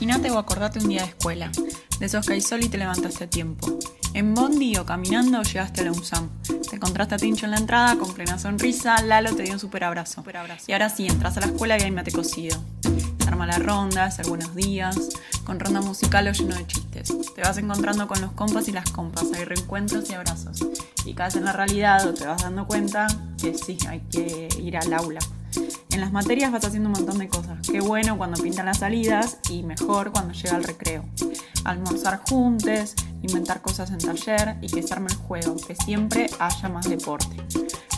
Imagínate o acordate un día de escuela, de esos que hay sol y te levantaste a tiempo. En Bondi o caminando llegaste a la UNSAM. Te encontraste a Tincho en la entrada con plena sonrisa, Lalo te dio un super abrazo. Y ahora sí, entras a la escuela y hay mate cocido. Se arma la ronda, hacer buenos días, con ronda musical o lleno de chistes. Te vas encontrando con los compas y las compas, hay reencuentros y abrazos. Y caes en la realidad o te vas dando cuenta que sí, hay que ir al aula. En las materias vas haciendo un montón de cosas. Qué bueno cuando pintan las salidas y mejor cuando llega el recreo. Almorzar juntos, inventar cosas en taller y que se arme el juego, que siempre haya más deporte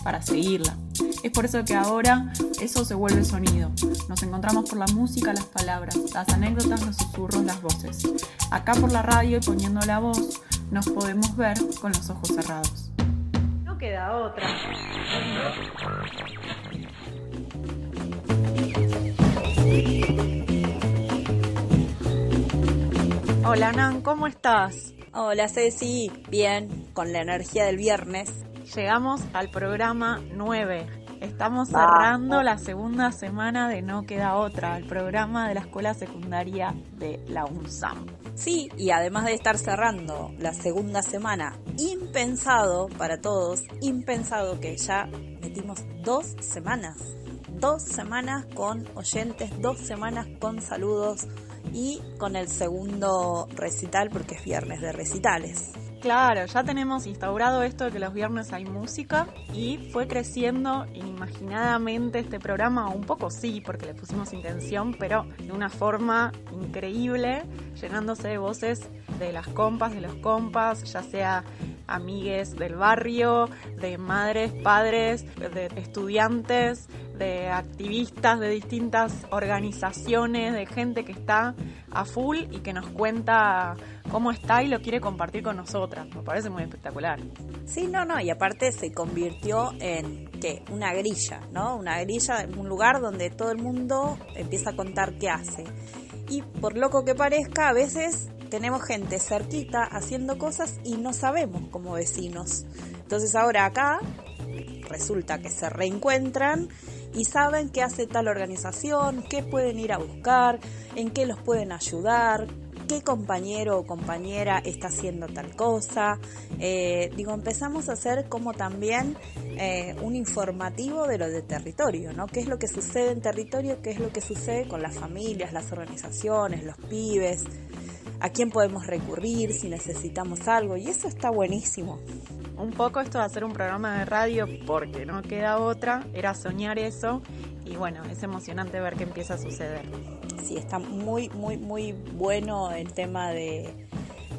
para seguirla. Es por eso que ahora eso se vuelve sonido. Nos encontramos por la música, las palabras, las anécdotas, los susurros, las voces. Acá por la radio y poniendo la voz, nos podemos ver con los ojos cerrados. No queda otra. Hola Nan, ¿cómo estás? Hola Ceci, bien, con la energía del viernes. Llegamos al programa 9. Estamos cerrando la segunda semana de No Queda Otra, el programa de la escuela secundaria de la UNSAM. Sí, y además de estar cerrando la segunda semana, impensado para todos, impensado que ya metimos dos semanas. Dos semanas con oyentes, dos semanas con saludos y con el segundo recital porque es viernes de recitales. Claro, ya tenemos instaurado esto de que los viernes hay música y fue creciendo inimaginadamente este programa, un poco sí, porque le pusimos intención, pero de una forma increíble, llenándose de voces de las compas, de los compas, ya sea amigues del barrio, de madres, padres, de estudiantes, de activistas de distintas organizaciones, de gente que está a full y que nos cuenta cómo está y lo quiere compartir con nosotras. Me parece muy espectacular. Sí, no, no, y aparte se convirtió en ¿qué? una grilla, ¿no? Una grilla un lugar donde todo el mundo empieza a contar qué hace. Y por loco que parezca, a veces tenemos gente cerquita haciendo cosas y no sabemos como vecinos. Entonces ahora acá resulta que se reencuentran y saben qué hace tal organización, qué pueden ir a buscar, en qué los pueden ayudar, qué compañero o compañera está haciendo tal cosa. Eh, digo, empezamos a hacer como también eh, un informativo de lo de territorio, ¿no? ¿Qué es lo que sucede en territorio? ¿Qué es lo que sucede con las familias, las organizaciones, los pibes? ¿A quién podemos recurrir si necesitamos algo? Y eso está buenísimo un poco esto de hacer un programa de radio porque no queda otra, era soñar eso y bueno, es emocionante ver qué empieza a suceder. Sí, está muy, muy, muy bueno el tema de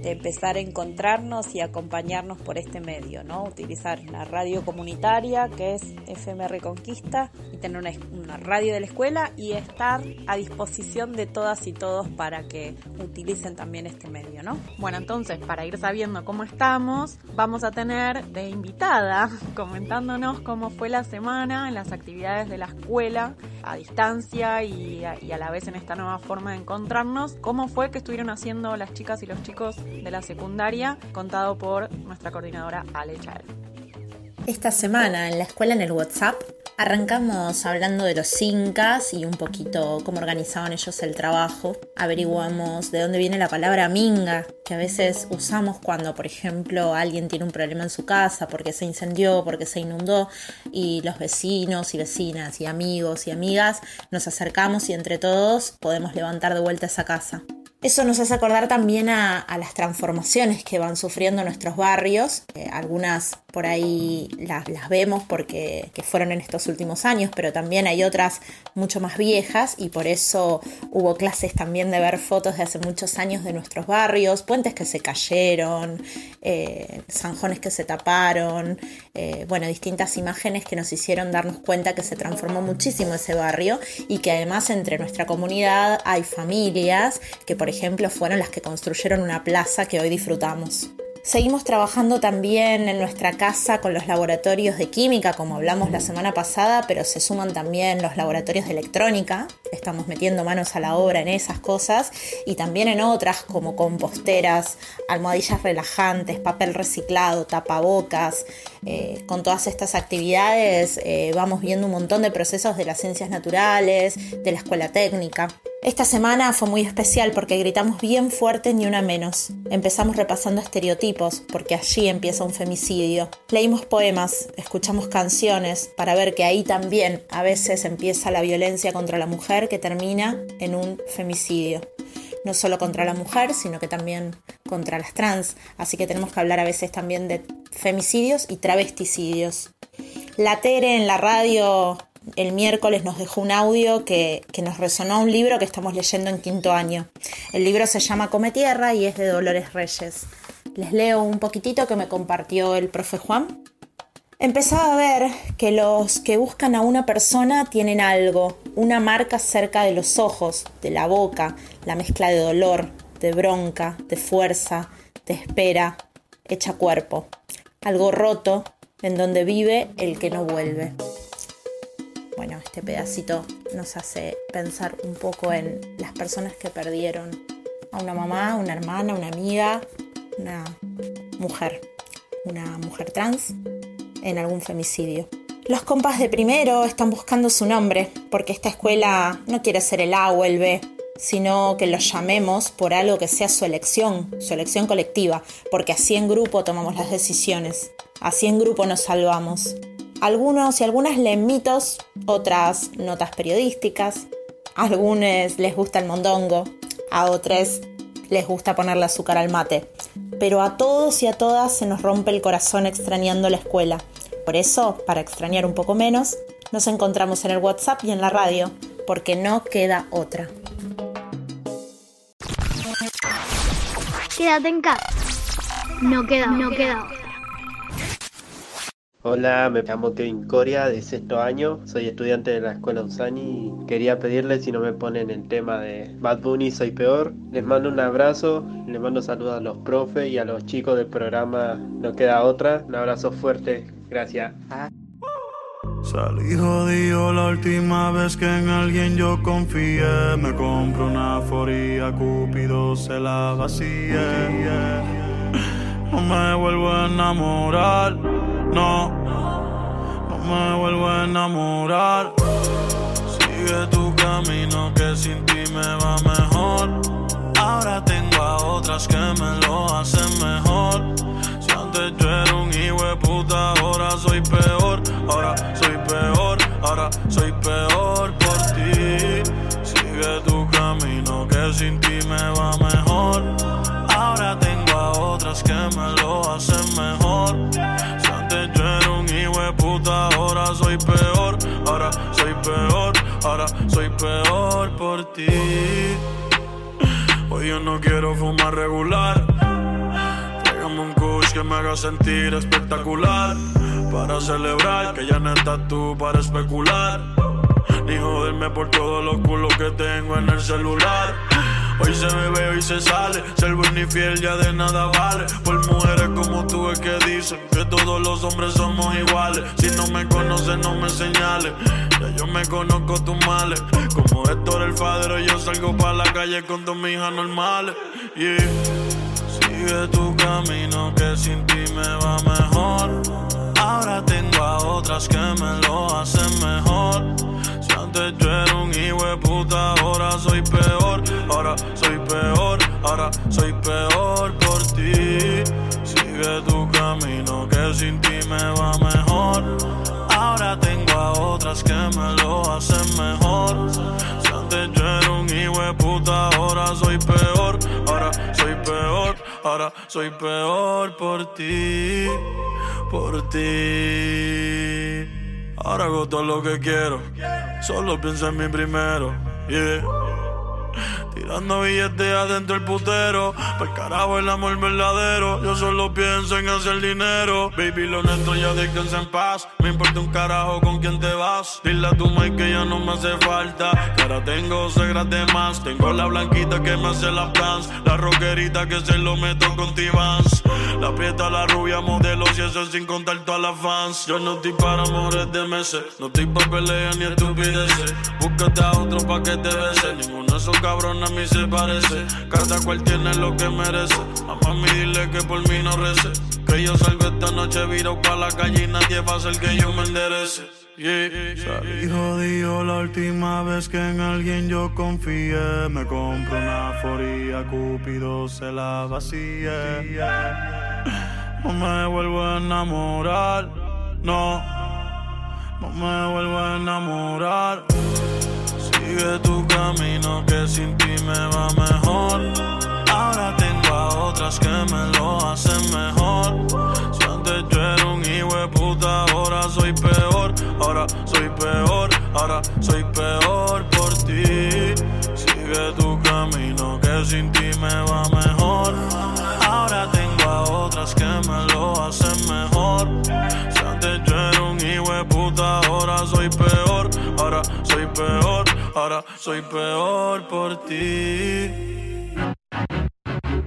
de empezar a encontrarnos y acompañarnos por este medio, ¿no? Utilizar la radio comunitaria que es FM Reconquista y tener una, radio de la escuela y estar a disposición de todas y todos para que utilicen también este medio, ¿no? Bueno, entonces, para ir sabiendo cómo estamos, vamos a tener de invitada comentándonos cómo fue la semana en las actividades de la escuela a distancia y a la vez en esta nueva forma de encontrarnos, cómo fue que estuvieron haciendo las chicas y los chicos de la secundaria, contado por nuestra coordinadora Ale Esta semana en la escuela en el WhatsApp arrancamos hablando de los incas y un poquito cómo organizaban ellos el trabajo. Averiguamos de dónde viene la palabra minga, que a veces usamos cuando, por ejemplo, alguien tiene un problema en su casa porque se incendió, porque se inundó y los vecinos y vecinas y amigos y amigas nos acercamos y entre todos podemos levantar de vuelta esa casa. Eso nos hace acordar también a, las transformaciones que van sufriendo nuestros barrios. Algunas por ahí las, vemos porque fueron en estos últimos años, pero también hay otras mucho más viejas y por eso hubo clases también de ver fotos de hace muchos años de nuestros barrios, puentes que se cayeron, eh, zanjones que se taparon, eh, bueno, distintas imágenes que nos hicieron darnos cuenta que se transformó muchísimo ese barrio y que además entre nuestra comunidad hay familias que, por ejemplo, fueron las que construyeron una plaza que hoy disfrutamos. Seguimos trabajando también en nuestra casa con los laboratorios de química, como hablamos la semana pasada, pero se suman también los laboratorios de electrónica. Estamos metiendo manos a la obra en esas cosas y también en otras como composteras, almohadillas relajantes, papel reciclado, tapabocas. Eh, con todas estas actividades eh, vamos viendo un montón de procesos de las ciencias naturales, de la escuela técnica. Esta semana fue muy especial porque gritamos bien fuerte ni una menos. Empezamos repasando estereotipos porque allí empieza un femicidio. Leímos poemas, escuchamos canciones para ver que ahí también a veces empieza la violencia contra la mujer que termina en un femicidio. No solo contra la mujer, sino que también contra las trans. Así que tenemos que hablar a veces también de femicidios y travesticidios. La Tere en la radio el miércoles nos dejó un audio que, nos resonó un libro que estamos leyendo en quinto año. El libro se llama Come Tierra y es de Dolores Reyes. Les leo un poquitito que me compartió el profe Juan. Empezaba a ver que los que buscan a una persona tienen algo, una marca cerca de los ojos, de la boca, la mezcla de dolor, de bronca, de fuerza, de espera, hecha cuerpo. Algo roto en donde vive el que no vuelve bueno, este pedacito nos hace pensar un poco en las personas que perdieron a una mamá, una hermana, una amiga, una mujer, una mujer trans en algún femicidio. Los compas de primero están buscando su nombre, porque esta escuela no quiere ser el A o el B, sino que los llamemos por algo que sea su elección, su elección colectiva, porque así en grupo tomamos las decisiones, así en grupo nos salvamos. Algunos y algunas leen mitos, otras notas periodísticas, a algunos les gusta el mondongo, a otros les gusta ponerle azúcar al mate. Pero a todos y a todas se nos rompe el corazón extrañando la escuela. Por eso, para extrañar un poco menos, nos encontramos en el WhatsApp y en la radio, porque no queda otra. Quédate en casa. No queda, no queda otra. Hola, me llamo Kevin Coria, de sexto año, soy estudiante de la escuela Usani y quería pedirles si no me ponen el tema de Bad Bunny Soy Peor. Les mando un abrazo, les mando saludos a los profes y a los chicos del programa No Queda Otra. Un abrazo fuerte, gracias. Salí jodido la última vez que en alguien yo confié. Me compro una foría, Cúpido se la vacía. No me vuelvo a enamorar no, no me vuelvo a enamorar. Sigue tu camino que sin ti me va mejor. Ahora tengo a otras que me lo hacen mejor. Si antes yo era un hijo de puta, ahora soy peor. Ahora soy peor, ahora soy peor por ti. Sigue tu camino que sin ti ahora soy peor por ti. Hoy yo no quiero fumar regular. Tráigame un kush que me haga sentir espectacular. Para celebrar que ya no estás tú para especular. Ni joderme por todos los culos que tengo en el celular. Hoy se bebe, hoy se sale. Ser buen y fiel ya de nada vale. Por mujeres como tú es que dicen que todos los hombres somos iguales. Si no me conoces, no me señales. Ya yo me conozco tus males. Como Héctor el Fadero, yo salgo para la calle con dos hijas normales. Yeah. Sigue tu camino que sin ti me va mejor. Ahora tengo a otras que me lo hacen mejor. Si antes yo era un hijo puta, ahora soy peor. Ahora soy peor, ahora soy peor por ti. Sigue tu camino que sin ti me va mejor. Ahora tengo a otras que me lo hacen mejor. Si antes yo era un hijo puta, ahora soy peor. ahora soy peor por ti, por ti. Ahora hago todo lo que quiero, solo pienso en mí primero, yeah. Tirando billetes adentro el putero. Por carajo el amor verdadero. Yo solo pienso en hacer dinero. Baby, lo nuestro ya descansa en paz. Me importa un carajo con quién te vas. Dile a tu Mike que ya no me hace falta. Que ahora tengo segras de más. Tengo la blanquita que me hace la plans. La rockerita que se lo meto con T-Vans. La prieta, la rubia, modelo. Y eso sin contar todas las fans. Yo no estoy para amores de meses. No estoy para peleas ni estupideces. Búscate a otro pa' que te bese. Ninguno de esos cabrones a mí se parece. Cada cual tiene lo que merece. A mami dile que por mí no rece. Que yo salgo esta noche viro pa' la calle y nadie va a hacer que yo me enderece. Yeah. Salí jodido la última vez que en alguien yo confié. Me compro una foría, Cúpido se la vacía. No me vuelvo a enamorar, no. No me vuelvo a enamorar. Sigue tu camino que sin ti me va mejor. Ahora tengo a otras que me lo hacen mejor. Si antes yo era un hijo de puta, ahora soy peor. Ahora soy peor, ahora soy peor por ti. Sigue tu camino que sin ti me va mejor. Ahora tengo a otras que me lo hacen mejor. Si antes yo era un hijo puta, ahora soy peor. Ahora soy peor, ahora soy peor por ti.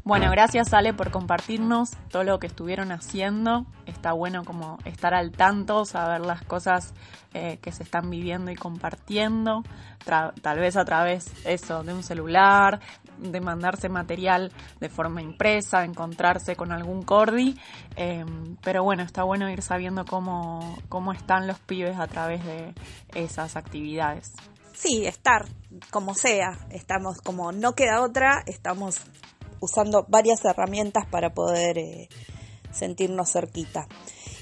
Bueno, gracias Ale por compartirnos todo lo que estuvieron haciendo. Está bueno como estar al tanto, saber las cosas eh, que se están viviendo y compartiendo, tal vez a través eso de un celular, de mandarse material de forma impresa, encontrarse con algún cordi. eh, pero bueno, está bueno ir sabiendo cómo, cómo están los pibes a través de esas actividades. Sí, estar, como sea. Estamos como no queda otra, estamos usando varias herramientas para poder eh, sentirnos cerquita.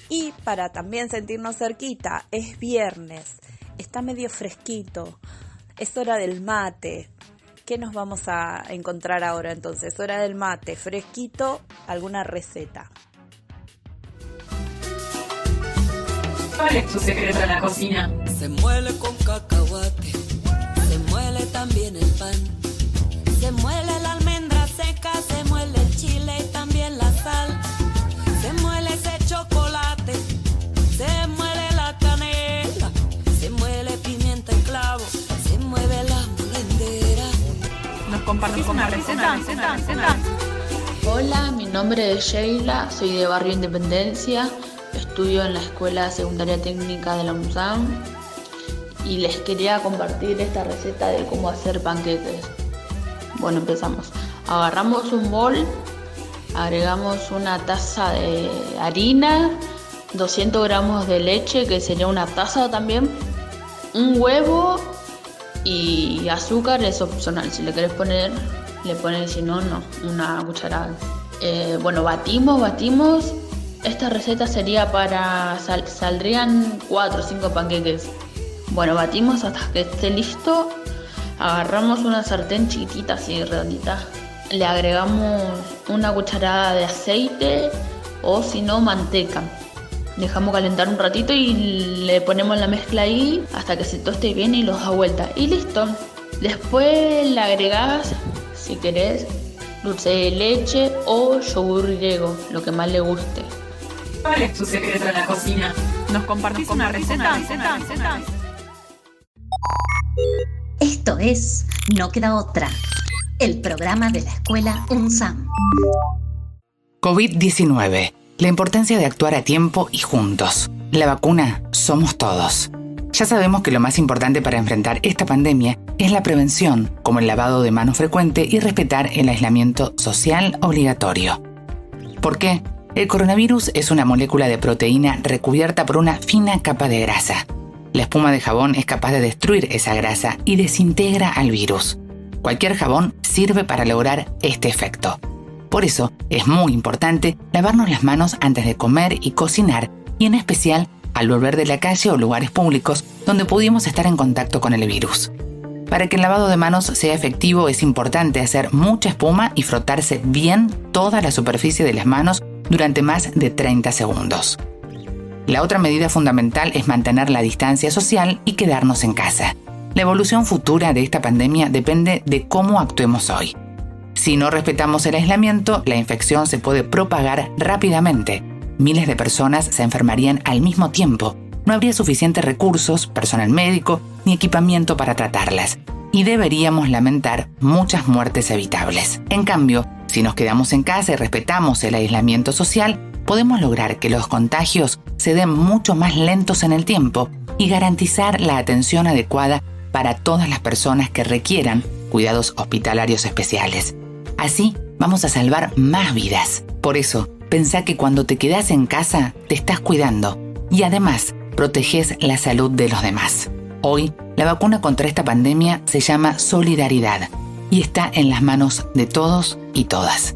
Y para también sentirnos cerquita, es viernes, está medio fresquito, es hora del mate. ¿Qué nos vamos a encontrar ahora entonces? Hora del mate, fresquito, alguna receta. ¿Cuál es tu secreto en la cocina? Se muele con cacahuate, también el pan, se muele la almendra seca, se muele el chile y también la sal, se muele ese chocolate, se muele la canela, se muele pimienta y clavo, se mueve la molendera. ¿Nos compartís una receta? receta, receta? Hola, mi nombre es Sheila, soy de Barrio Independencia, estudio en la Escuela Secundaria Técnica de la UNSAM y les quería compartir esta receta de cómo hacer panqueques. Bueno, empezamos. Agarramos un bol, agregamos una taza de harina, 200 gramos de leche, que sería una taza también, un huevo y azúcar es opcional. Si le querés poner, le pones, si no, no, una cucharada. Eh, bueno, batimos, batimos. Esta receta sería para, sal- saldrían 4 o 5 panqueques. Bueno, batimos hasta que esté listo. Agarramos una sartén chiquitita, así redondita. Le agregamos una cucharada de aceite o si no, manteca. Dejamos calentar un ratito y le ponemos la mezcla ahí hasta que se toste bien y los da vuelta. Y listo. Después le agregás, si querés, dulce de leche o yogur griego, lo que más le guste. ¿Cuál es tu secreto en la cocina? ¿Nos compartís una receta? receta, receta? Esto es No queda otra, el programa de la escuela UNSAM. COVID-19. La importancia de actuar a tiempo y juntos. La vacuna somos todos. Ya sabemos que lo más importante para enfrentar esta pandemia es la prevención, como el lavado de manos frecuente y respetar el aislamiento social obligatorio. ¿Por qué? El coronavirus es una molécula de proteína recubierta por una fina capa de grasa. La espuma de jabón es capaz de destruir esa grasa y desintegra al virus. Cualquier jabón sirve para lograr este efecto. Por eso es muy importante lavarnos las manos antes de comer y cocinar y en especial al volver de la calle o lugares públicos donde pudimos estar en contacto con el virus. Para que el lavado de manos sea efectivo es importante hacer mucha espuma y frotarse bien toda la superficie de las manos durante más de 30 segundos. La otra medida fundamental es mantener la distancia social y quedarnos en casa. La evolución futura de esta pandemia depende de cómo actuemos hoy. Si no respetamos el aislamiento, la infección se puede propagar rápidamente. Miles de personas se enfermarían al mismo tiempo. No habría suficientes recursos, personal médico ni equipamiento para tratarlas. Y deberíamos lamentar muchas muertes evitables. En cambio, si nos quedamos en casa y respetamos el aislamiento social, podemos lograr que los contagios se den mucho más lentos en el tiempo y garantizar la atención adecuada para todas las personas que requieran cuidados hospitalarios especiales. Así vamos a salvar más vidas. Por eso, pensá que cuando te quedas en casa te estás cuidando y además proteges la salud de los demás. Hoy, la vacuna contra esta pandemia se llama Solidaridad y está en las manos de todos y todas.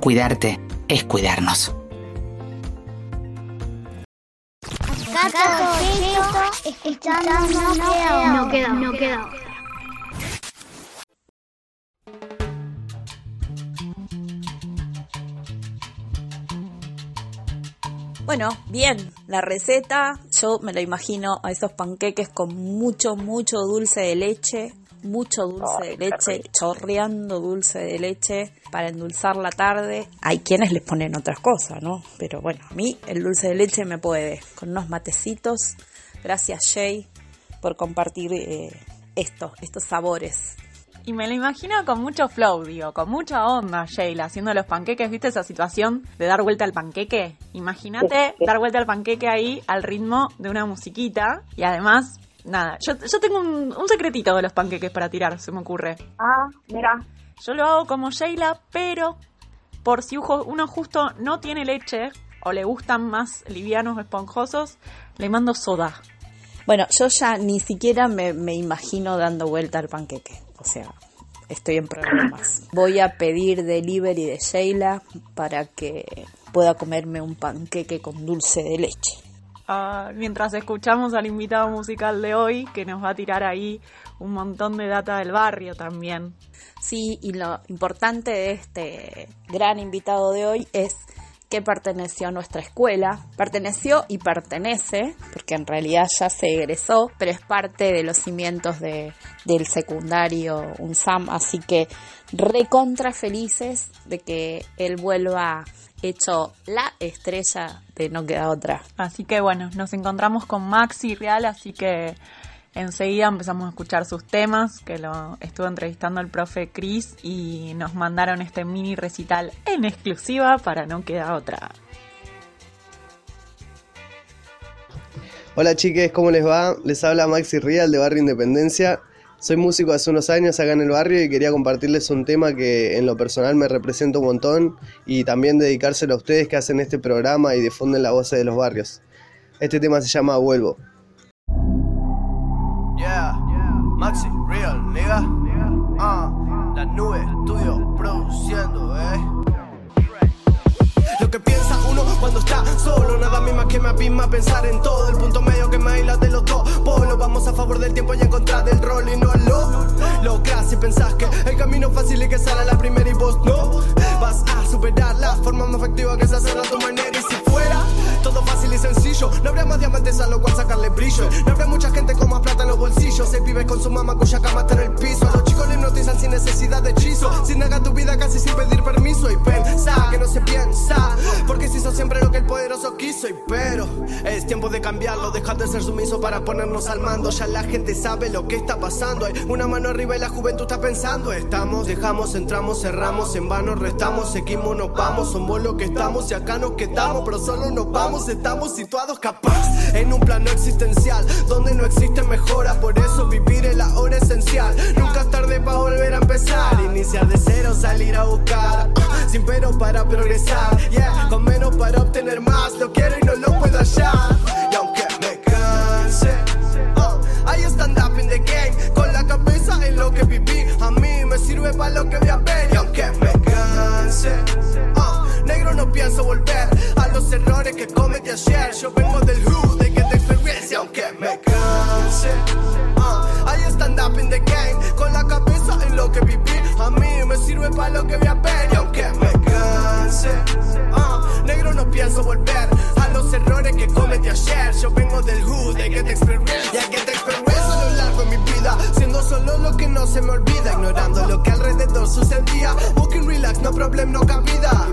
Cuidarte es cuidarnos. No queda, no queda. Bueno, bien, la receta, yo me la imagino a esos panqueques con mucho, mucho dulce de leche, mucho dulce de leche, chorreando dulce de leche para endulzar la tarde. Hay quienes les ponen otras cosas, ¿no? Pero bueno, a mí el dulce de leche me puede, con unos matecitos. Gracias Jay por compartir eh, esto, estos sabores. Y me lo imagino con mucho flow, digo, con mucha onda, Sheila, haciendo los panqueques. ¿Viste esa situación de dar vuelta al panqueque? Imagínate dar vuelta al panqueque ahí al ritmo de una musiquita. Y además, nada, yo, yo tengo un, un secretito de los panqueques para tirar, se me ocurre. Ah, mira. Yo lo hago como Sheila, pero por si uno justo no tiene leche o le gustan más livianos o esponjosos, le mando soda. Bueno, yo ya ni siquiera me, me imagino dando vuelta al panqueque. O sea, estoy en problemas. Voy a pedir delivery de Sheila para que pueda comerme un panqueque con dulce de leche. Mientras escuchamos al invitado musical de hoy, que nos va a tirar ahí un montón de data del barrio también. Sí, y lo importante de este gran invitado de hoy es que perteneció a nuestra escuela. Perteneció y pertenece, porque en realidad ya se egresó, pero es parte de los cimientos de, del secundario UNSAM, así que recontra felices de que él vuelva hecho la estrella de No Queda Otra. Así que bueno, nos encontramos con Maxi Real, así que Enseguida empezamos a escuchar sus temas, que lo estuvo entrevistando el profe Chris y nos mandaron este mini recital en exclusiva para no quedar otra. Hola chiques, ¿cómo les va? Les habla Maxi Real de Barrio Independencia. Soy músico hace unos años acá en el barrio y quería compartirles un tema que en lo personal me representa un montón y también dedicárselo a ustedes que hacen este programa y difunden la voz de los barrios. Este tema se llama Vuelvo. Maxi, real, nigga. Ah, la nube, estudio, produciendo, eh. Que piensa uno cuando está solo, nada más que me abisma pensar en todo. El punto medio que me aísla de los dos polos. Vamos a favor del tiempo y en contra del rol y no lo logras si pensás que el camino fácil es que sale la primera y vos no. Vas a superar la forma más efectiva que se hace a tu manera y si fuera todo fácil y sencillo. No habría más diamantes a lo cual sacarle brillo. No habría mucha gente con más plata en los bolsillos. Se vive con su mamá cuya cama está en el piso. A los chicos les notizan sin necesidad de hechizo. Sin negar tu vida casi sin pedir permiso. Y pensa que no se piensa. Porque se hizo siempre lo que el poderoso quiso. Y pero es tiempo de cambiarlo. Dejar de ser sumiso para ponernos al mando. Ya la gente sabe lo que está pasando. Hay una mano arriba y la juventud está pensando. Estamos, dejamos, entramos, cerramos. En vano restamos, seguimos, nos vamos. Somos lo que estamos y acá nos quedamos. Pero solo nos vamos estamos situados capaz en un plano existencial donde no existe mejora. Por eso vivir es la hora esencial. Nunca es tarde para volver a empezar. Iniciar de cero, salir a buscar. Sin pero para progresar. Yeah, con menos para obtener más. Lo quiero y no lo puedo hallar. Y aunque me canse, uh, hay stand up in the game. Con la cabeza en lo que viví. A mí me sirve para lo que voy a ver. Y aunque me canse, uh, negro no pienso volver los errores que cometí ayer. Yo vengo del hood, de que te experiencia, aunque me canse. Uh, hay stand up in the game, con la cabeza en lo que viví. A mí me sirve para lo que voy a pedir, aunque me canse. Uh, negro, no pienso volver a los errores que cometí ayer. Yo vengo del hood, de que te experiencia, que te experiencia a lo largo de mi vida. Siendo solo lo que no se me olvida, ignorando lo que alrededor sucedía. Walking relax, no problem, no cabida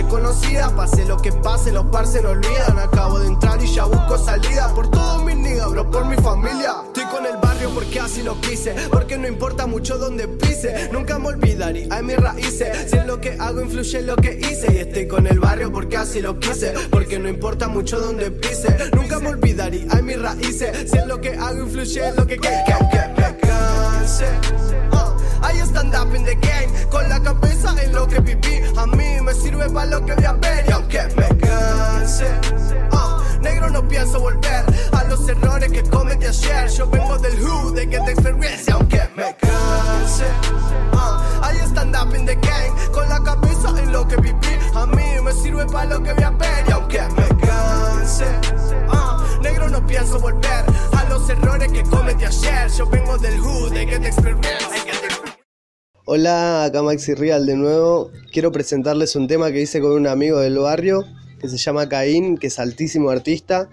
conocida. Pase lo que pase, los par se no olvidan. Acabo de entrar y ya busco salida. Por todos mis niggas, por mi familia. Estoy con el barrio porque así lo quise. Porque no importa mucho donde pise. Nunca me olvidaré, hay mis raíces. Si en lo que hago influye en lo que hice. Y estoy con el barrio porque así lo quise. Porque no importa mucho donde pise. Nunca me olvidaré, hay mis raíces. Si en lo que hago influye en lo que que, que, que me canse. Ah, I stand up in the game Con la cabeza en lo que viví. A mí me sirve para lo que voy a ver Y aunque me canse ah, Negro no pienso volver A los errores que cometí ayer. Yo vengo del hood, de Get Experience aunque me canse ah, I stand up in the game Con la cabeza en lo que viví. A mí me sirve para lo que voy a ver Y aunque me canse ah, Negro no pienso volver A los errores que cometí ayer. Yo vengo del hood, de Get Experience Hola, acá Maxi Real de nuevo. Quiero presentarles un tema que hice con un amigo del barrio que se llama Caín, que es altísimo artista.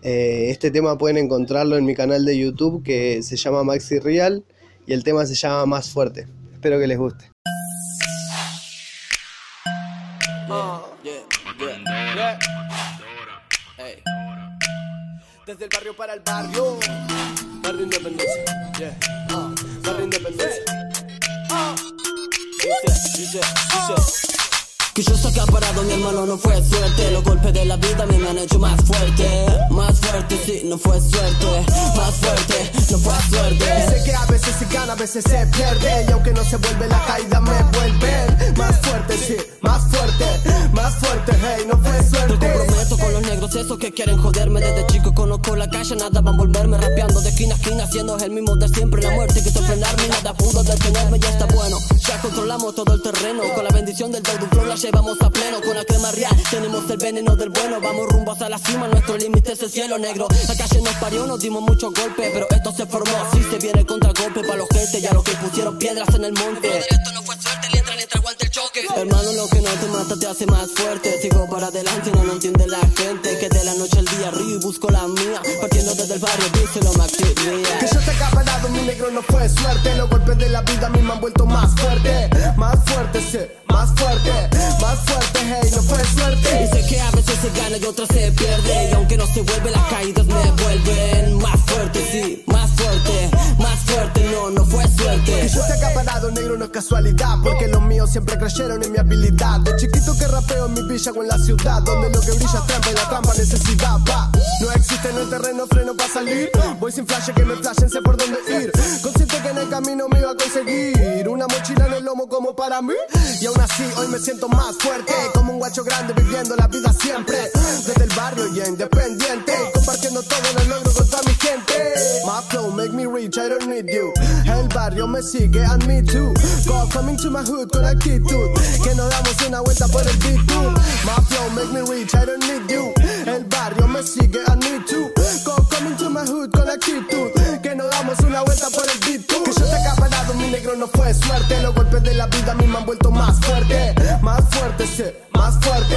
Eh, este tema pueden encontrarlo en mi canal de YouTube que se llama Maxi Real y el tema se llama Más Fuerte. Espero que les guste. Desde el barrio para el barrio. Barrio Independencia. Ah, barrio Independencia. Ah. Dice, dice, dice. Que yo acá parado, mi hermano, no fue suerte. Los golpes de la vida a mí me han hecho más fuerte. Más fuerte, sí, no fue suerte. Más fuerte, no fue suerte. Dice que a veces se gana, a veces se pierde. Y aunque no se vuelve la caída, me vuelven. Más fuerte, sí, más fuerte. Más fuerte, hey, no fue Te suerte. comprometo con los negros, esos que quieren joderme. Desde chico conozco la calle, nada van a volverme rapeando de esquina a esquina, siendo el mismo de siempre. La muerte quiso frenarme, nada pudo detenerme, ya está bueno. Ya controlamos todo el terreno, con la bendición del Deudun Flow la llevamos a pleno. Con la crema real, tenemos el veneno del bueno. Vamos rumbo hacia la cima, nuestro límite es el cielo negro. La calle nos parió, nos dimos muchos golpes, pero esto se formó. Si se viene el contragolpe para los gente y a los que pusieron piedras en el monte. Hermano, lo que no te mata te hace más fuerte. Sigo para adelante, no lo entiende la gente. Que de la noche al día río y busco la mía. Partiendo desde el barrio, díselo Maxi Real. Que yo te acaparado, mi negro no fue suerte. Los golpes de la vida a mí me han vuelto más fuerte. Más fuerte, sí, más fuerte. Más fuerte, hey, no fue suerte. Dice que a veces se gana y otras se pierde. Y aunque no se vuelve, las caídas me vuelven más fuerte, sí, más fuerte, más fuerte. No, no fue Que suerte. yo te acaparado, negro, no es casualidad. Porque los míos siempre creyeron en mi habilidad. De chiquito que rapeo en mi villa o en la ciudad. Donde lo que brilla es trampa y la trampa necesidad. Va. No existe en el terreno freno para salir. Voy sin flash que me flashen, sé por dónde ir. Consciente que en el camino me iba a conseguir una mochila en el lomo como para mí. Y aún así, hoy me siento más fuerte. Como un guacho grande viviendo la vida siempre. Desde el barrio y independiente. Compartiendo todo lo logro con toda mi gente. My flow make me rich, I don't need you. El barrio me sigue and me too. Go coming to my hood con actitud. Que nos damos una vuelta por el beat. too. My flow make me rich, I don't need you. El barrio me sigue and me too. My hood con actitud. Que nos damos una vuelta por el beat. Que yo te acaparado, mi negro no fue suerte. Los golpes de la vida a mí me han vuelto más fuerte. Más fuerte, sí, más fuerte.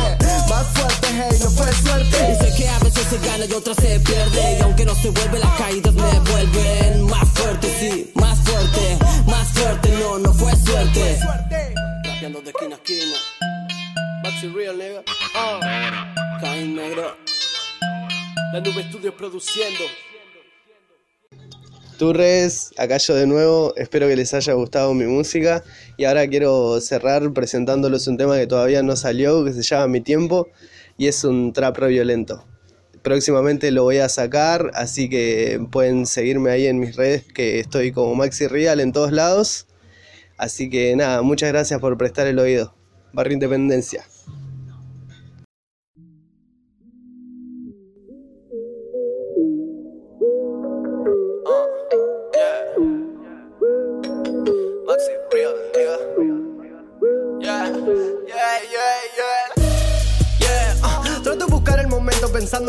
Más fuerte, hey, no fue suerte. Dice que a veces se gana y otras se pierde. Y aunque no se vuelve, las caídas me vuelven más fuerte, sí, más fuerte, más fuerte. No, no fue suerte. Rapeando de esquina a esquina. Maxi Real, nigga. Ah. Caín negro. La Nube Studios produciendo. Turres, acá yo de nuevo, espero que les haya gustado mi música y ahora quiero cerrar presentándoles un tema que todavía no salió, que se llama Mi Tiempo y es un trap violento. Próximamente lo voy a sacar, así que pueden seguirme ahí en mis redes, que estoy como Maxi Real en todos lados. Así que nada, muchas gracias por prestar el oído. Barrio Independencia.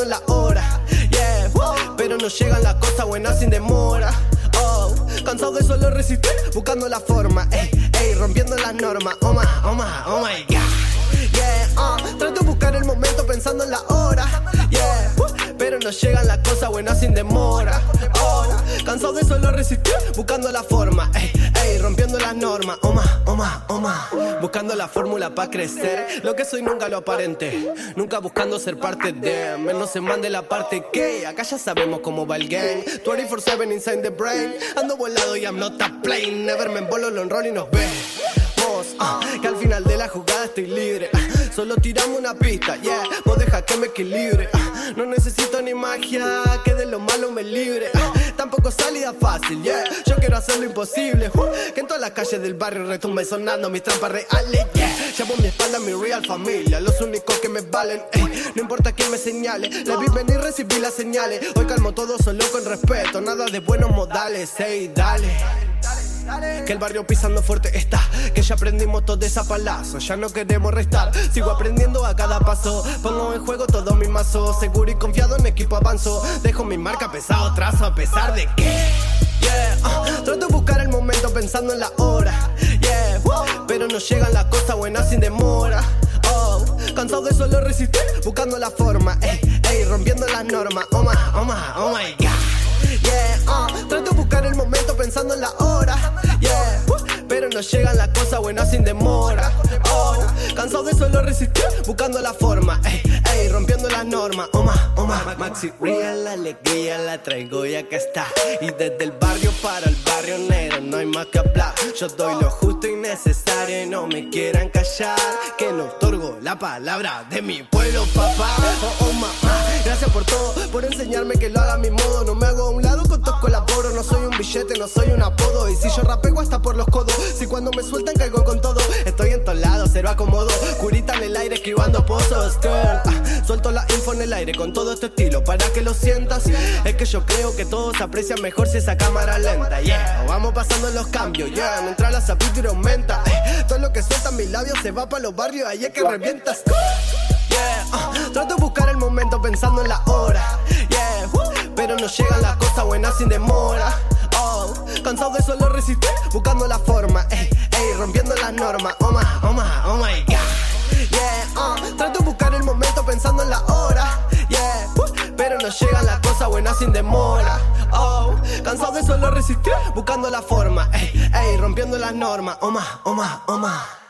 En la hora. Yeah, pero no llegan las cosas buenas sin demora. Oh, cansado de solo resistir, buscando la forma, ey, ey, rompiendo las normas. Oh my, oh my, oh my god. Yeah, uh, trato de buscar el momento pensando en la hora. Yeah, pero no llegan las cosas buenas sin demora. Oh, cansado de solo resistir, buscando la forma, ey, rompiendo las normas. My, my, oh my. Buscando la fórmula para crecer. Lo que soy nunca lo aparente. Nunca buscando ser parte de. Menos se mande la parte que. Acá ya sabemos cómo va el game. 24-7 inside the brain. Ando volado y I'm not a plane. Never me embolo, lo enrollo y nos ve. Ah, que al final de la jugada estoy libre. Ah, solo tiramos una pista, yeah. Vos deja que me equilibre. Ah, no necesito ni magia, que de lo malo me libre. Tampoco salida fácil, yeah. Yo quiero hacer lo imposible. uh, que en todas las calles del barrio retumbe sonando mis trampas reales, yeah. Llevo mi espalda mi real familia, los únicos que me valen. ey. No importa quién me señale, la vi venir, recibí las señales. Hoy calmo todo solo con respeto, nada de buenos modales, ey, dale. Que el barrio pisando fuerte está, que ya aprendimos todo esa palazo, ya no queremos restar, sigo aprendiendo a cada paso, pongo en juego todo mi mazo, seguro y confiado en equipo avanzo, dejo mi marca pesado trazo a pesar de que, yeah, uh, trato de buscar el momento pensando en la hora, yeah, uh, pero no llegan las cosas buenas sin demora. Oh, cansado de solo resistir, buscando la forma, ey, ey, rompiendo las normas. Oh my, oh my, oh my god. Yeah, uh, trato de buscar el momento pensando en la hora. Yeah, pero no llegan las cosas buenas sin demora. Oh, cansado de solo resistir, buscando la forma, ey, ey, rompiendo las normas. Oh my, Maxi Real, la alegría la traigo y acá está. Y desde el barrio para el barrio negro no hay más que hablar. Yo doy lo justo y necesario y no me quieran callar. Que no otorgo la palabra de mi pueblo, papá. Oh. Gracias por todo, por enseñarme que lo haga a mi modo. No me hago no soy un apodo. Y si yo rapego hasta por los codos, si cuando me sueltan caigo con todo. Estoy en todos lados, cero acomodo. Curita en el aire esquivando pozos. Ah, suelto la info en el aire con todo este estilo para que lo sientas. Es que yo creo que todo se aprecia mejor si esa cámara lenta, yeah. Vamos pasando los cambios, yeah. Mientras la zapita aumenta. eh. Todo lo que suelta mis labios se va para los barrios, ahí es que revientas. Yeah, ah, trato de buscar el momento pensando en la hora. Yeah, uh, pero no llegan las cosas buenas sin demora. Cansado de solo resistir, buscando la forma. Ey, ey, rompiendo las normas. Oh my, oh my, oh my god. Yeah, ah, trato de buscar el momento pensando en la hora. Yeah, uh, pero no llegan las cosas buenas sin demora. Oh, cansado de solo resistir, buscando la forma. Ey, ey, rompiendo las normas. Oh my, oh my, oh my.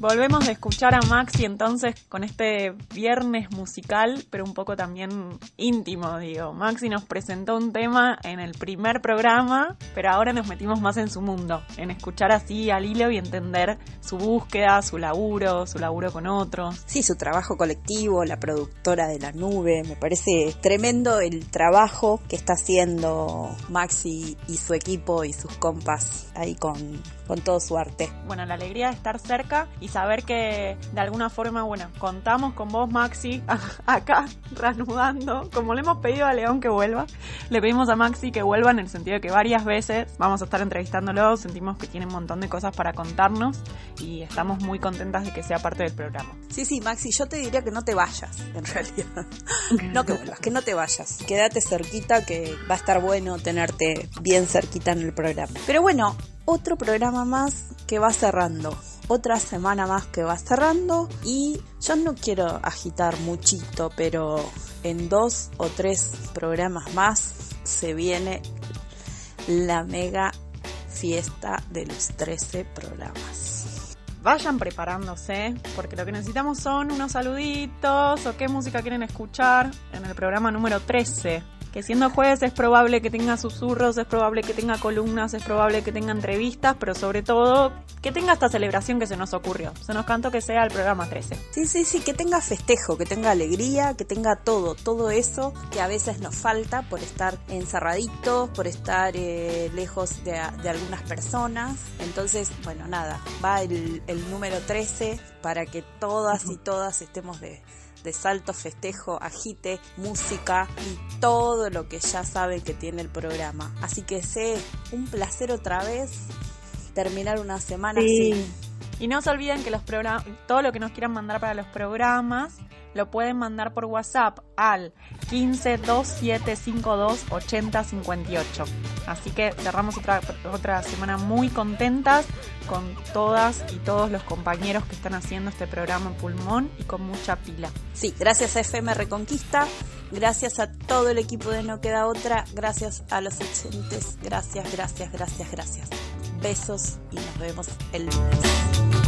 Volvemos a escuchar a Maxi entonces con este viernes musical, pero un poco también íntimo, digo. Maxi nos presentó un tema en el primer programa, pero ahora nos metimos más en su mundo, en escuchar así al hilo y entender su búsqueda, su laburo, su laburo con otros. Sí, su trabajo colectivo, la productora de la nube, me parece tremendo el trabajo que está haciendo Maxi y su equipo y sus compas ahí con, con todo su arte. Bueno, la alegría de estar cerca y saber que de alguna forma, bueno, contamos con vos, Maxi, acá reanudando, como le hemos pedido a León que vuelva, le pedimos a Maxi que vuelva en el sentido de que varias veces vamos a estar entrevistándolo, sentimos que tiene un montón de cosas para contarnos y estamos muy contentas de que sea parte del programa. Sí, sí, Maxi, yo te diría que no te vayas, en realidad. No que vuelvas, que no te vayas. Quédate cerquita, que va a estar bueno tenerte bien cerquita en el programa. Pero bueno, otro programa más que va cerrando. Otra semana más que va cerrando. Y yo no quiero agitar muchito, pero en dos o tres programas más se viene la mega fiesta de los 13 programas. Vayan preparándose, porque lo que necesitamos son unos saluditos o qué música quieren escuchar en el programa número 13. Que siendo jueves es probable que tenga susurros, es probable que tenga columnas, es probable que tenga entrevistas, pero sobre todo que tenga esta celebración que se nos ocurrió. Se nos cantó que sea el programa 13. Sí, sí, sí, que tenga festejo, que tenga alegría, que tenga todo, todo eso que a veces nos falta por estar encerraditos, por estar eh, lejos de, de, algunas personas. Entonces, bueno, nada, va el, el número 13 para que todas y todas estemos de, de salto, festejo, agite, música y todo lo que ya sabe que tiene el programa. Así que sé un placer otra vez terminar una semana Sí. así. Y no se olviden que los programas, todo lo que nos quieran mandar para los programas, lo pueden mandar por WhatsApp al 15 2752 8058. Así que cerramos otra, otra semana muy contentas con todas y todos los compañeros que están haciendo este programa Pulmón y con mucha pila. Sí, gracias a FM Reconquista, gracias a todo el equipo de No Queda Otra, gracias a los oyentes, gracias, gracias, gracias, gracias. Besos y nos vemos el lunes.